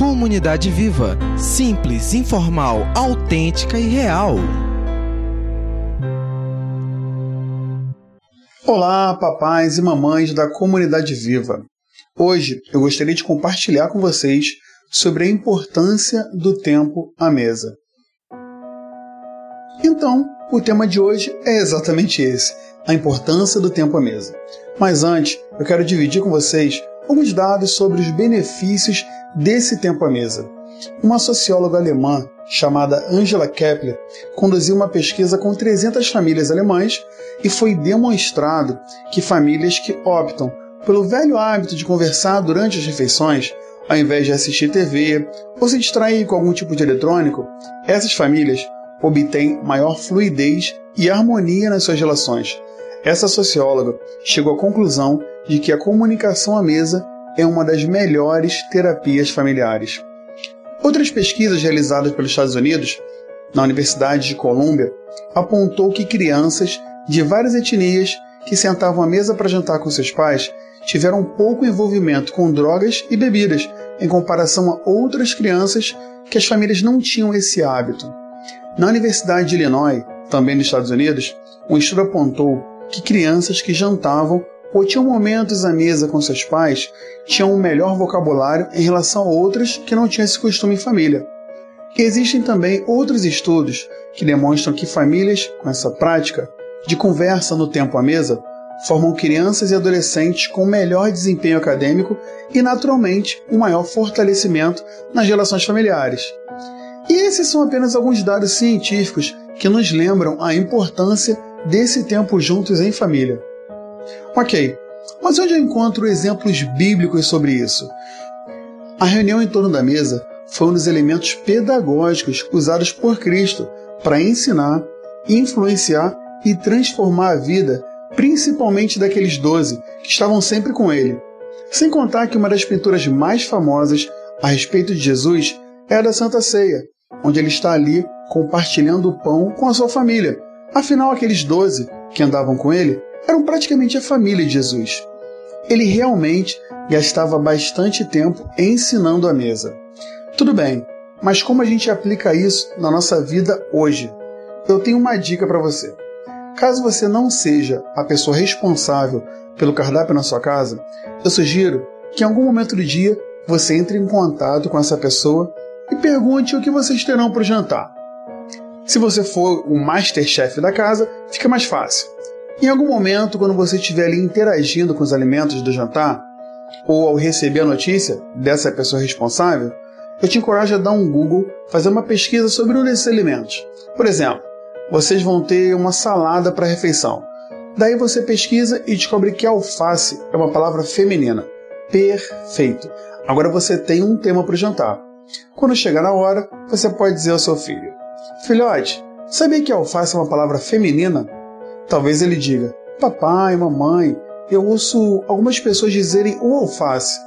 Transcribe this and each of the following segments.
Comunidade Viva. Simples, informal, autêntica e real. Olá, papais e mamães da Comunidade Viva. Hoje eu gostaria de compartilhar com vocês sobre a importância do tempo à mesa. Então, o tema de hoje é exatamente esse: a importância do tempo à mesa. Mas antes, eu quero dividir com vocês alguns dados sobre os benefícios desse tempo à mesa. Uma socióloga alemã chamada Angela Kepler conduziu uma pesquisa com 300 famílias alemãs e foi demonstrado que famílias que optam pelo velho hábito de conversar durante as refeições, ao invés de assistir TV ou se distrair com algum tipo de eletrônico, essas famílias obtêm maior fluidez e harmonia nas suas relações. Essa socióloga chegou à conclusão de que a comunicação à mesa é uma das melhores terapias familiares. Outras pesquisas realizadas pelos Estados Unidos, na Universidade de Colômbia, apontou que crianças de várias etnias que sentavam à mesa para jantar com seus pais tiveram pouco envolvimento com drogas e bebidas em comparação a outras crianças que as famílias não tinham esse hábito. Na Universidade de Illinois, também nos Estados Unidos, um estudo apontou que crianças que jantavam ou tinham momentos à mesa com seus pais, tinham um melhor vocabulário em relação a outras que não tinham esse costume em família. Existem também outros estudos que demonstram que famílias com essa prática de conversa no tempo à mesa formam crianças e adolescentes com melhor desempenho acadêmico e, naturalmente, um maior fortalecimento nas relações familiares. E esses são apenas alguns dados científicos que nos lembram a importância desse tempo juntos em família. Ok, mas onde eu encontro exemplos bíblicos sobre isso? A reunião em torno da mesa foi um dos elementos pedagógicos usados por Cristo para ensinar, influenciar e transformar a vida, principalmente daqueles doze que estavam sempre com ele. Sem contar que uma das pinturas mais famosas a respeito de Jesus é a da Santa Ceia, onde ele está ali compartilhando o pão com a sua família. Afinal, aqueles doze que andavam com ele eram praticamente a família de Jesus. Ele realmente gastava bastante tempo ensinando a mesa. Tudo bem, mas como a gente aplica isso na nossa vida hoje? Eu tenho uma dica para você. Caso você não seja a pessoa responsável pelo cardápio na sua casa, eu sugiro que em algum momento do dia você entre em contato com essa pessoa e pergunte o que vocês terão para o jantar. Se você for o masterchef da casa, fica mais fácil. Em algum momento, quando você estiver ali interagindo com os alimentos do jantar, ou ao receber a notícia dessa pessoa responsável, eu te encorajo a dar um Google, fazer uma pesquisa sobre um desses alimentos. Por exemplo, vocês vão ter uma salada para a refeição. Daí você pesquisa e descobre que alface é uma palavra feminina. Perfeito! Agora você tem um tema para o jantar. Quando chegar a hora, você pode dizer ao seu filho: Filhote, sabia que alface é uma palavra feminina? Talvez ele diga: Papai, mamãe, eu ouço algumas pessoas dizerem o alface.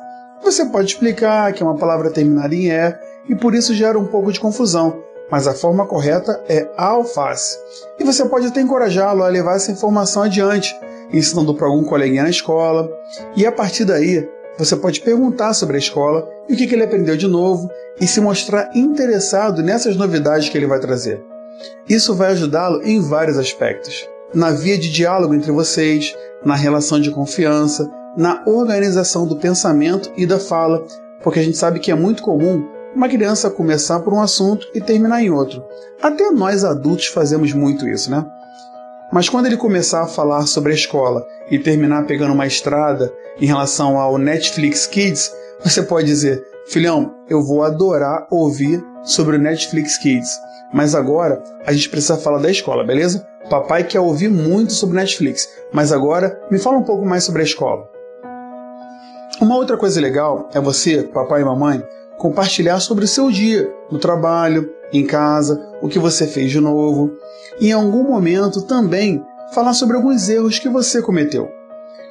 Você pode explicar que é uma palavra terminada em E e por isso gera um pouco de confusão, mas a forma correta é alface. E você pode até encorajá-lo a levar essa informação adiante, ensinando para algum coleguinha na escola, e a partir daí você pode perguntar sobre a escola e o que ele aprendeu de novo e se mostrar interessado nessas novidades que ele vai trazer. Isso vai ajudá-lo em vários aspectos na via de diálogo entre vocês, na relação de confiança, na organização do pensamento e da fala, porque a gente sabe que é muito comum uma criança começar por um assunto e terminar em outro. Até nós adultos fazemos muito isso, né? Mas quando ele começar a falar sobre a escola e terminar pegando uma estrada em relação ao Netflix Kids, você pode dizer: Filhão, eu vou adorar ouvir sobre o Netflix Kids, mas agora a gente precisa falar da escola, beleza? Papai quer ouvir muito sobre Netflix, mas agora me fala um pouco mais sobre a escola. Uma outra coisa legal é você, papai e mamãe, compartilhar sobre o seu dia, no trabalho, em casa, o que você fez de novo. E em algum momento também falar sobre alguns erros que você cometeu.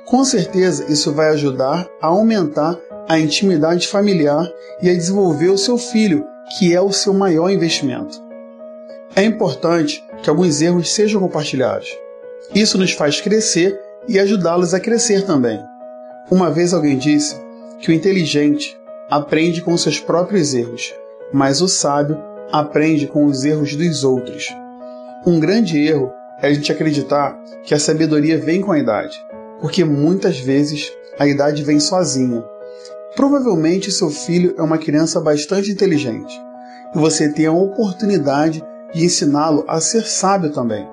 Com certeza isso vai ajudar a aumentar a intimidade familiar e a desenvolver o seu filho, que é o seu maior investimento. É importante que alguns erros sejam compartilhados. Isso nos faz crescer e ajudá-los a crescer também. Uma vez alguém disse que o inteligente aprende com seus próprios erros, mas o sábio aprende com os erros dos outros. Um grande erro é a gente acreditar que a sabedoria vem com a idade, porque muitas vezes a idade vem sozinha. Provavelmente seu filho é uma criança bastante inteligente e você tem a oportunidade de ensiná-lo a ser sábio também.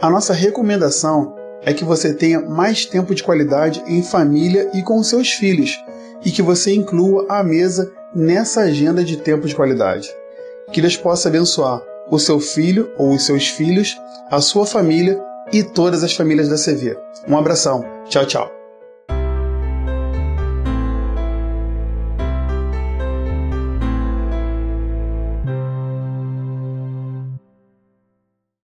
A nossa recomendação é que você tenha mais tempo de qualidade em família e com seus filhos e que você inclua a mesa nessa agenda de tempo de qualidade. Que Deus possa abençoar o seu filho ou os seus filhos, a sua família e todas as famílias da CV. Um abração. Tchau, tchau.